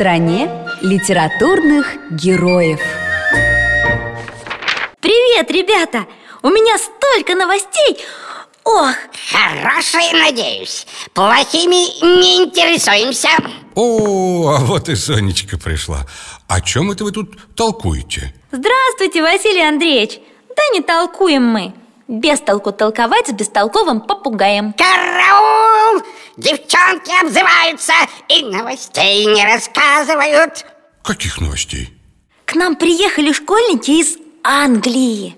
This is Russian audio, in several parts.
стране литературных героев Привет, ребята! У меня столько новостей! Ох! Хорошие, надеюсь Плохими не интересуемся О, а вот и Сонечка пришла О чем это вы тут толкуете? Здравствуйте, Василий Андреевич Да не толкуем мы без толку толковать с бестолковым попугаем Караул! Девчонки обзываются и новостей не рассказывают Каких новостей? К нам приехали школьники из Англии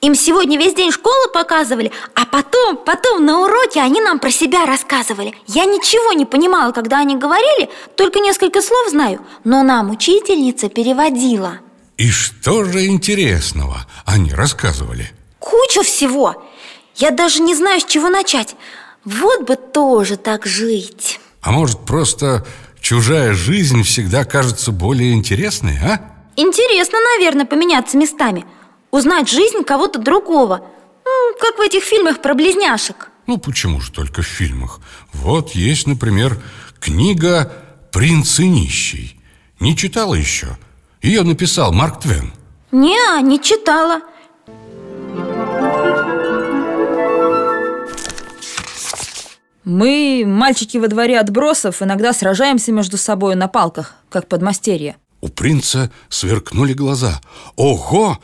Им сегодня весь день школы показывали А потом, потом на уроке они нам про себя рассказывали Я ничего не понимала, когда они говорили Только несколько слов знаю Но нам учительница переводила И что же интересного они рассказывали? Кучу всего. Я даже не знаю, с чего начать. Вот бы тоже так жить. А может, просто чужая жизнь всегда кажется более интересной, а? Интересно, наверное, поменяться местами. Узнать жизнь кого-то другого. Как в этих фильмах про близняшек. Ну, почему же только в фильмах? Вот есть, например, книга «Принц и нищий» Не читала еще? Ее написал Марк Твен. Не, не читала Мы, мальчики во дворе отбросов, иногда сражаемся между собой на палках, как подмастерье. У принца сверкнули глаза. Ого!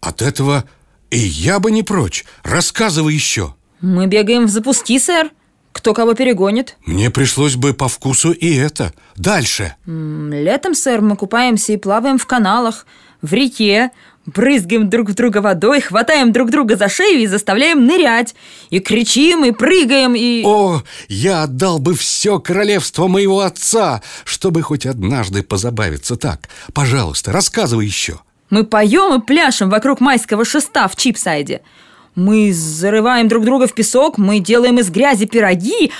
От этого и я бы не прочь. Рассказывай еще. Мы бегаем в запуски, сэр. Кто кого перегонит? Мне пришлось бы по вкусу и это. Дальше. Летом, сэр, мы купаемся и плаваем в каналах В реке Брызгаем друг в друга водой, хватаем друг друга за шею и заставляем нырять. И кричим, и прыгаем, и... О, я отдал бы все королевство моего отца Чтобы хоть однажды позабавиться. Так Пожалуйста, рассказывай еще Мы поем и пляшем вокруг майского шеста в Чипсайде. Мы зарываем друг друга в песок, мы делаем из грязи пироги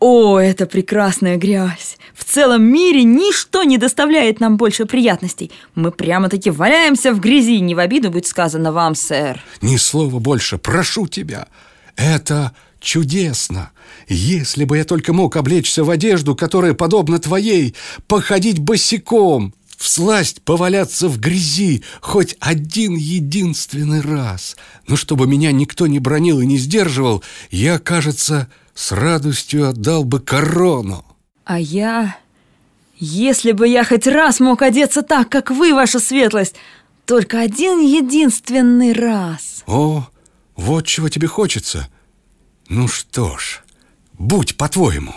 О, это прекрасная грязь! В целом мире ничто не доставляет нам больше приятностей. Мы прямо-таки валяемся в грязи. Не в обиду будет сказано вам, сэр. Ни слова больше, прошу тебя. Это чудесно. Если бы я только мог облечься в одежду, которая подобна твоей Походить босиком Всласть поваляться в грязи хоть один единственный раз. Но чтобы меня никто не бронил и не сдерживал Я, кажется, с радостью отдал бы корону. А я... Если бы я хоть раз мог одеться так, как вы, ваша светлость Только один единственный раз. О, вот чего тебе хочется. Ну что ж, будь по-твоему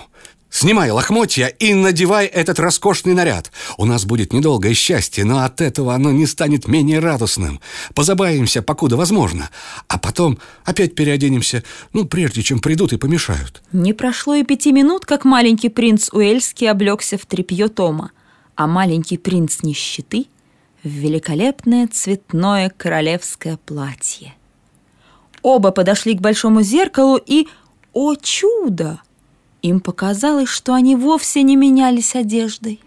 Снимай лохмотья и надевай этот роскошный наряд. У нас будет недолгое счастье, но от этого оно не станет менее радостным. Позабавимся, покуда возможно. А потом опять переоденемся, ну, прежде чем придут и помешают. Не прошло и пяти минут, как маленький принц Уэльский облегся в тряпье Тома. А маленький принц нищеты в великолепное цветное королевское платье. Оба подошли к большому зеркалу и, о чудо! Им показалось, что они вовсе не менялись одеждой.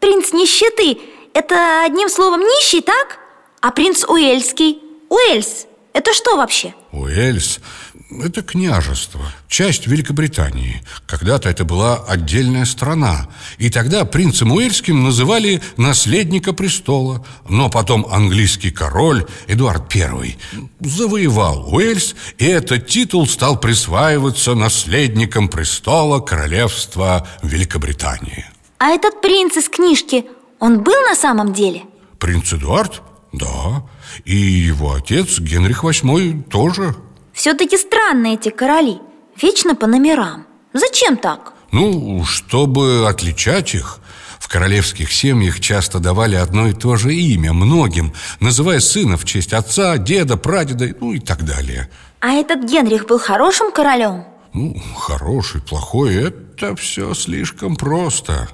Принц нищеты – это одним словом нищий, так? А принц Уэльский – Уэльс – это что вообще? Уэльс – это княжество, часть Великобритании. Когда-то это была отдельная страна. И тогда принцем Уэльским называли наследника престола. Но потом английский король Эдуард I завоевал Уэльс, и этот титул стал присваиваться наследником престола королевства Великобритании. А этот принц из книжки, он был на самом деле? Принц Эдуард? Да. И его отец Генрих VIII тоже. Все-таки странные эти короли Вечно по номерам Зачем так? Ну, чтобы отличать их В королевских семьях часто давали одно и то же имя многим Называя сына в честь отца, деда, прадеда, ну и так далее А этот Генрих был хорошим королем? Ну, хороший, плохой, это все слишком просто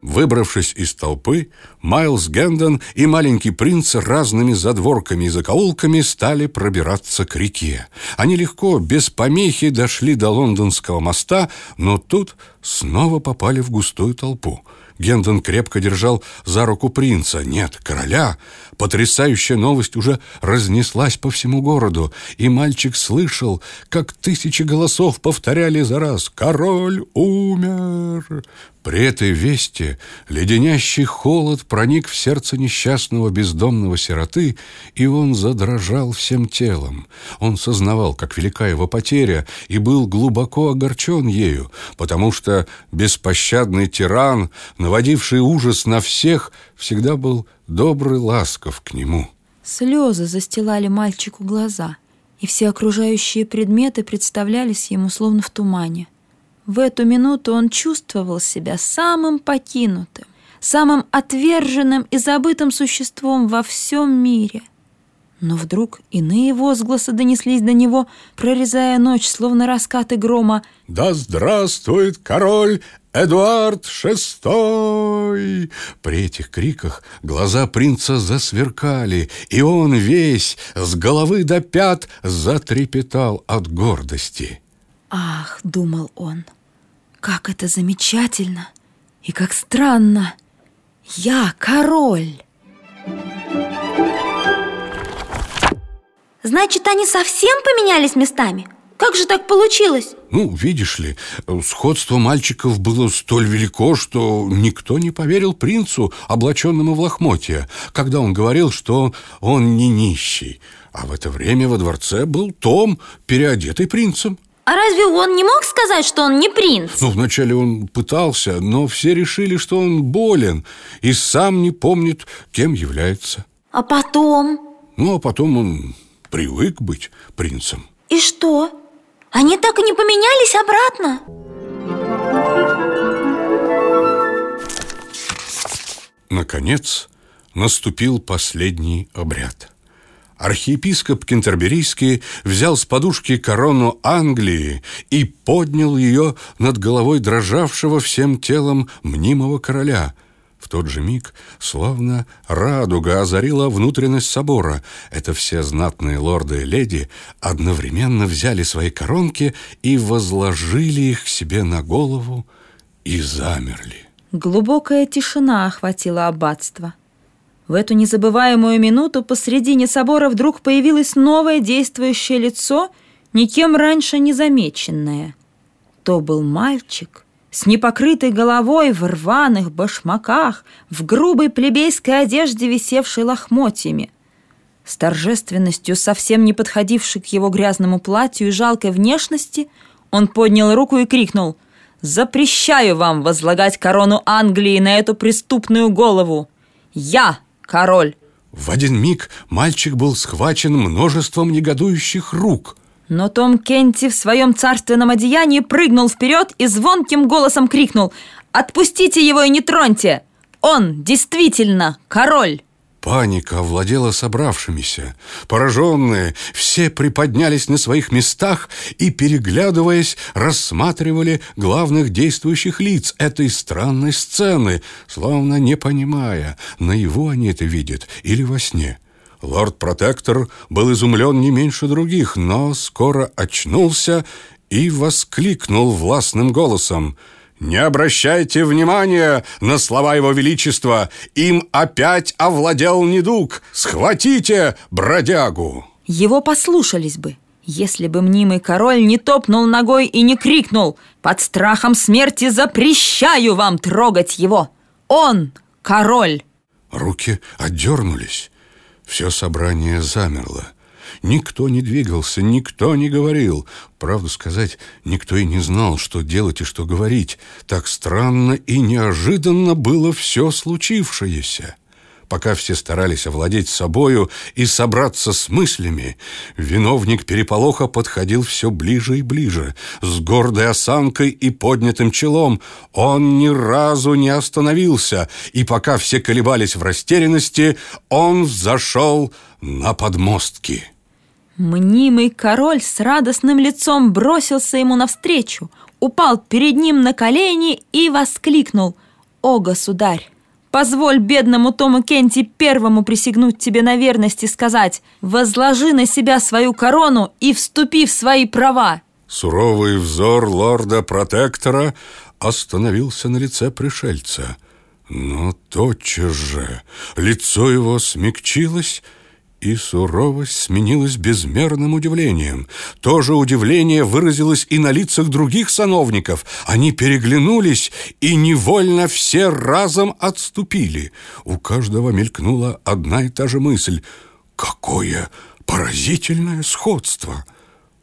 Выбравшись из толпы, Майлз Гэндон и маленький принц разными задворками и закоулками стали пробираться к реке. Они легко, без помехи, дошли до лондонского моста, но тут снова попали в густую толпу. Гендон крепко держал за руку принца, нет, короля. Потрясающая новость уже разнеслась по всему городу, и мальчик слышал, как тысячи голосов повторяли за раз «Король умер!». При этой вести леденящий холод проник в сердце несчастного бездомного сироты, и он задрожал всем телом. Он сознавал, как велика его потеря, и был глубоко огорчен ею, потому что беспощадный тиран, наводивший ужас на всех, всегда был добрый ласков к нему. Слезы застилали мальчику глаза, и все окружающие предметы представлялись ему словно в тумане – в эту минуту он чувствовал себя самым покинутым, самым отверженным и забытым существом во всем мире. Но вдруг иные возгласы донеслись до него, прорезая ночь, словно раскаты грома. «Да здравствует король Эдуард VI!» При этих криках глаза принца засверкали, и он весь с головы до пят затрепетал от гордости. «Ах!» — думал он — как это замечательно и как странно! Я король! Значит, они совсем поменялись местами? Как же так получилось? Ну, видишь ли, сходство мальчиков было столь велико, что никто не поверил принцу, облаченному в лохмотья, когда он говорил, что он не нищий. А в это время во дворце был Том, переодетый принцем. А разве он не мог сказать, что он не принц? Ну, вначале он пытался, но все решили, что он болен и сам не помнит, кем является. А потом? Ну, а потом он привык быть принцем. И что? Они так и не поменялись обратно? Наконец, наступил последний обряд – архиепископ Кентерберийский взял с подушки корону Англии и поднял ее над головой дрожавшего всем телом мнимого короля. В тот же миг, словно радуга озарила внутренность собора, это все знатные лорды и леди одновременно взяли свои коронки и возложили их себе на голову и замерли. Глубокая тишина охватила аббатство. В эту незабываемую минуту посредине собора вдруг появилось новое действующее лицо, никем раньше не замеченное. То был мальчик с непокрытой головой в рваных башмаках, в грубой плебейской одежде, висевшей лохмотьями. С торжественностью, совсем не подходившей к его грязному платью и жалкой внешности, он поднял руку и крикнул «Запрещаю вам возлагать корону Англии на эту преступную голову! Я король!» В один миг мальчик был схвачен множеством негодующих рук. Но Том Кенти в своем царственном одеянии прыгнул вперед и звонким голосом крикнул «Отпустите его и не троньте! Он действительно король!» Паника овладела собравшимися. Пораженные, все приподнялись на своих местах и, переглядываясь, рассматривали главных действующих лиц этой странной сцены, словно не понимая, наяву они это видят или во сне. Лорд-протектор был изумлен не меньше других, но скоро очнулся и воскликнул властным голосом — не обращайте внимания на слова его величества. Им опять овладел недуг. Схватите бродягу. Его послушались бы, если бы мнимый король не топнул ногой и не крикнул «Под страхом смерти запрещаю вам трогать его! Он король!» Руки отдернулись. Все собрание замерло. Никто не двигался, никто не говорил. Правду сказать, никто и не знал, что делать и что говорить. Так странно и неожиданно было все случившееся. Пока все старались овладеть собою и собраться с мыслями, виновник переполоха подходил все ближе и ближе, с гордой осанкой и поднятым челом. Он ни разу не остановился, и пока все колебались в растерянности, он зашел на подмостки. Мнимый король с радостным лицом бросился ему навстречу, упал перед ним на колени и воскликнул «О, государь! Позволь бедному Тому Кенти первому присягнуть тебе на верность и сказать «Возложи на себя свою корону и вступи в свои права!» Суровый взор лорда-протектора остановился на лице пришельца. Но тотчас же лицо его смягчилось, и суровость сменилась безмерным удивлением. То же удивление выразилось и на лицах других сановников. Они переглянулись и невольно все разом отступили. У каждого мелькнула одна и та же мысль. «Какое поразительное сходство!»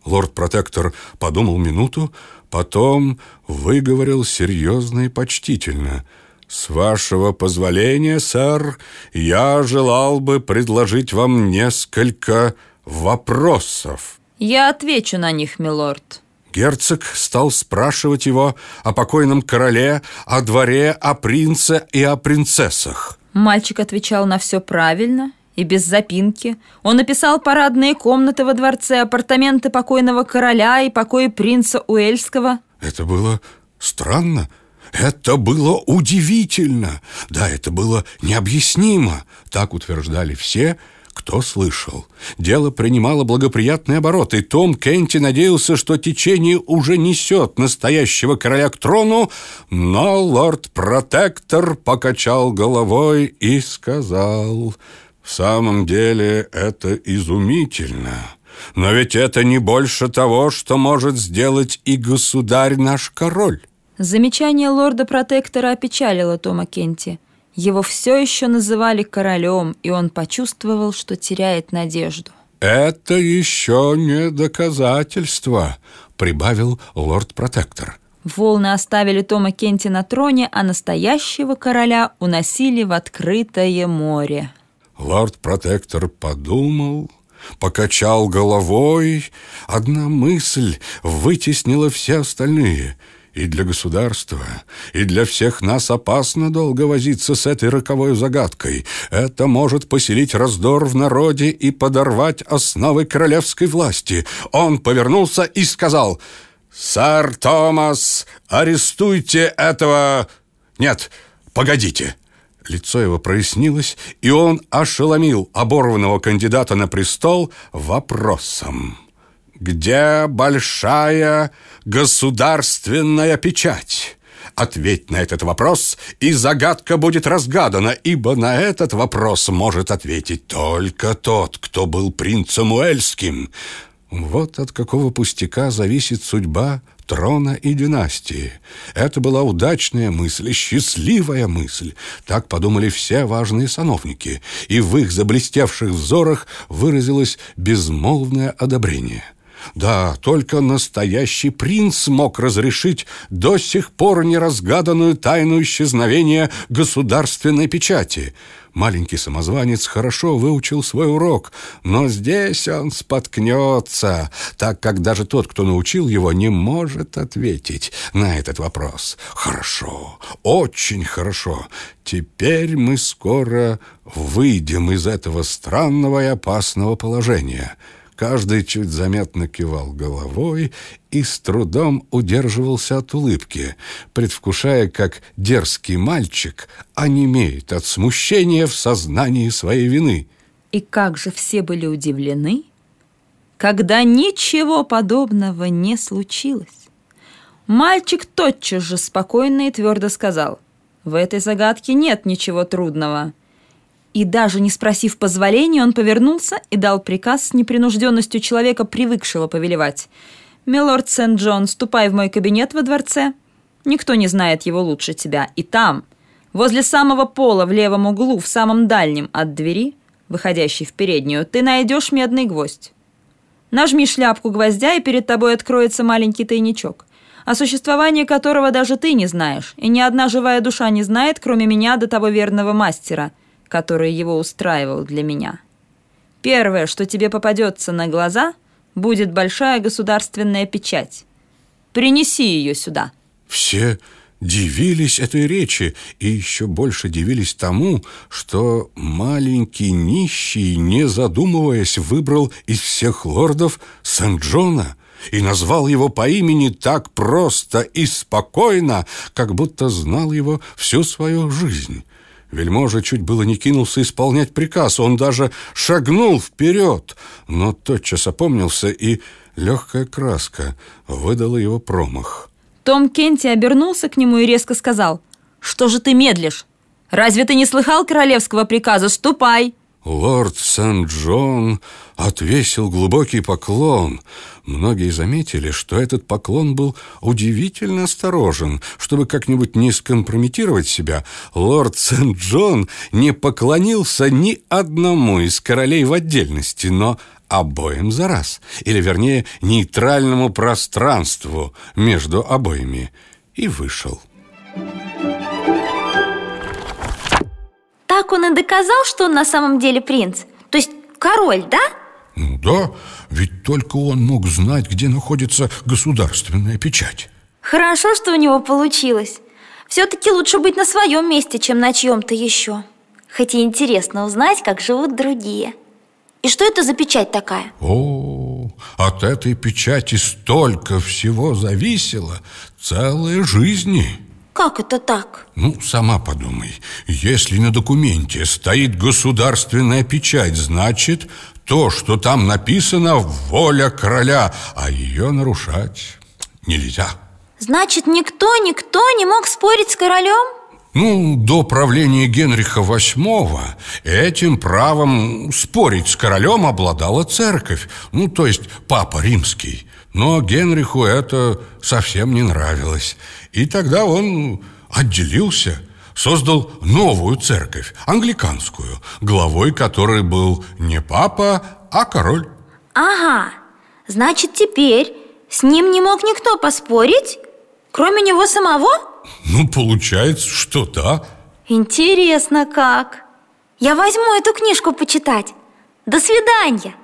Лорд-протектор подумал минуту, потом выговорил серьезно и почтительно – «С вашего позволения, сэр, я желал бы предложить вам несколько вопросов». Я отвечу на них, милорд. Герцог стал спрашивать его о покойном короле, о дворе, о принце и о принцессах. Мальчик отвечал на все правильно и без запинки. Он описал парадные комнаты во дворце, апартаменты покойного короля и покои принца Уэльского. Это было странно. Это было удивительно. Да, это было необъяснимо. Так утверждали все, кто слышал. Дело принимало благоприятный оборот, и Том Кенти надеялся, что течение уже несет настоящего короля к трону, но лорд-протектор покачал головой и сказал, «В самом деле это изумительно». Но ведь это не больше того, что может сделать и государь наш король. Замечание лорда-протектора опечалило Тома Кенти. Его все еще называли королем, и он почувствовал, что теряет надежду. «Это еще не доказательство», — прибавил лорд-протектор. Волны оставили Тома Кенти на троне, а настоящего короля уносили в открытое море. Лорд-протектор подумал, покачал головой. Одна мысль вытеснила все остальные — и для государства, и для всех нас опасно долго возиться с этой роковой загадкой. Это может поселить раздор в народе и подорвать основы королевской власти. Он повернулся и сказал, «Сэр Томас, арестуйте этого...» «Нет, погодите». Лицо его прояснилось, и он ошеломил оборванного кандидата на престол вопросом. Где большая государственная печать? Ответь на этот вопрос, и загадка будет разгадана, ибо на этот вопрос может ответить только тот, кто был принцем Уэльским. Вот от какого пустяка зависит судьба трона и династии. Это была удачная мысль, счастливая мысль. Так подумали все важные сановники, и в их заблестевших взорах выразилось безмолвное одобрение. Да, только настоящий принц мог разрешить до сих пор неразгаданную тайну исчезновения государственной печати. Маленький самозванец хорошо выучил свой урок, но здесь он споткнется, так как даже тот, кто научил его, не может ответить на этот вопрос. Хорошо, очень хорошо. Теперь мы скоро выйдем из этого странного и опасного положения». Каждый чуть заметно кивал головой и с трудом удерживался от улыбки, предвкушая, как дерзкий мальчик онемеет от смущения в сознании своей вины. И как же все были удивлены, когда ничего подобного не случилось. Мальчик тотчас же спокойно и твердо сказал, «В этой загадке нет ничего трудного». И даже не спросив позволения, он повернулся и дал приказ с непринужденностью человека, привыкшего повелевать. «Милорд Сент-Джон, ступай в мой кабинет во дворце. Никто не знает его лучше тебя. И там, возле самого пола в левом углу, в самом дальнем от двери, выходящей в переднюю, ты найдешь медный гвоздь. Нажми шляпку гвоздя, и перед тобой откроется маленький тайничок, о существовании которого даже ты не знаешь, и ни одна живая душа не знает, кроме меня до того верного мастера – который его устраивал для меня. Первое, что тебе попадется на глаза, будет большая государственная печать. Принеси ее сюда». Все дивились этой речи и еще больше дивились тому, что маленький нищий, не задумываясь, выбрал из всех лордов Сент-Джона и назвал его по имени так просто и спокойно, как будто знал его всю свою жизнь. Вельможа чуть было не кинулся исполнять приказ, он даже шагнул вперед, но тотчас опомнился, и легкая краска выдала его промах. Том Кенти обернулся к нему и резко сказал, «Что же ты медлишь? Разве ты не слыхал королевского приказа? Ступай!» Лорд Сент-Джон отвесил глубокий поклон. Многие заметили, что этот поклон был удивительно осторожен. Чтобы как-нибудь не скомпрометировать себя, лорд Сент-Джон не поклонился ни одному из королей в отдельности, но обоим за раз, или, вернее, нейтральному пространству между обоими, и вышел. Так он и доказал, что он на самом деле принц. То есть король, да? Ну да, ведь только он мог знать, где находится государственная печать. Хорошо, что у него получилось. Все-таки лучше быть на своем месте, чем на чьем-то еще Хотя интересно узнать, как живут другие. И что это за печать такая? О, от этой печати столько всего зависело. Целые жизни как это так? Ну, сама подумай Если на документе стоит государственная печать Значит, то, что там написано, воля короля А ее нарушать нельзя Значит, никто, никто не мог спорить с королем? Ну, до правления Генриха VIII этим правом спорить с королем обладала церковь Ну, то есть папа римский Но Генриху это совсем не нравилось И тогда он отделился Создал новую церковь, англиканскую Главой которой был не папа, а король. Ага, значит теперь с ним не мог никто поспорить? Кроме него самого? Ну, получается, что да Интересно как. Я возьму эту книжку почитать. До свидания.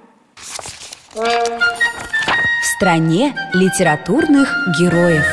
В стране литературных героев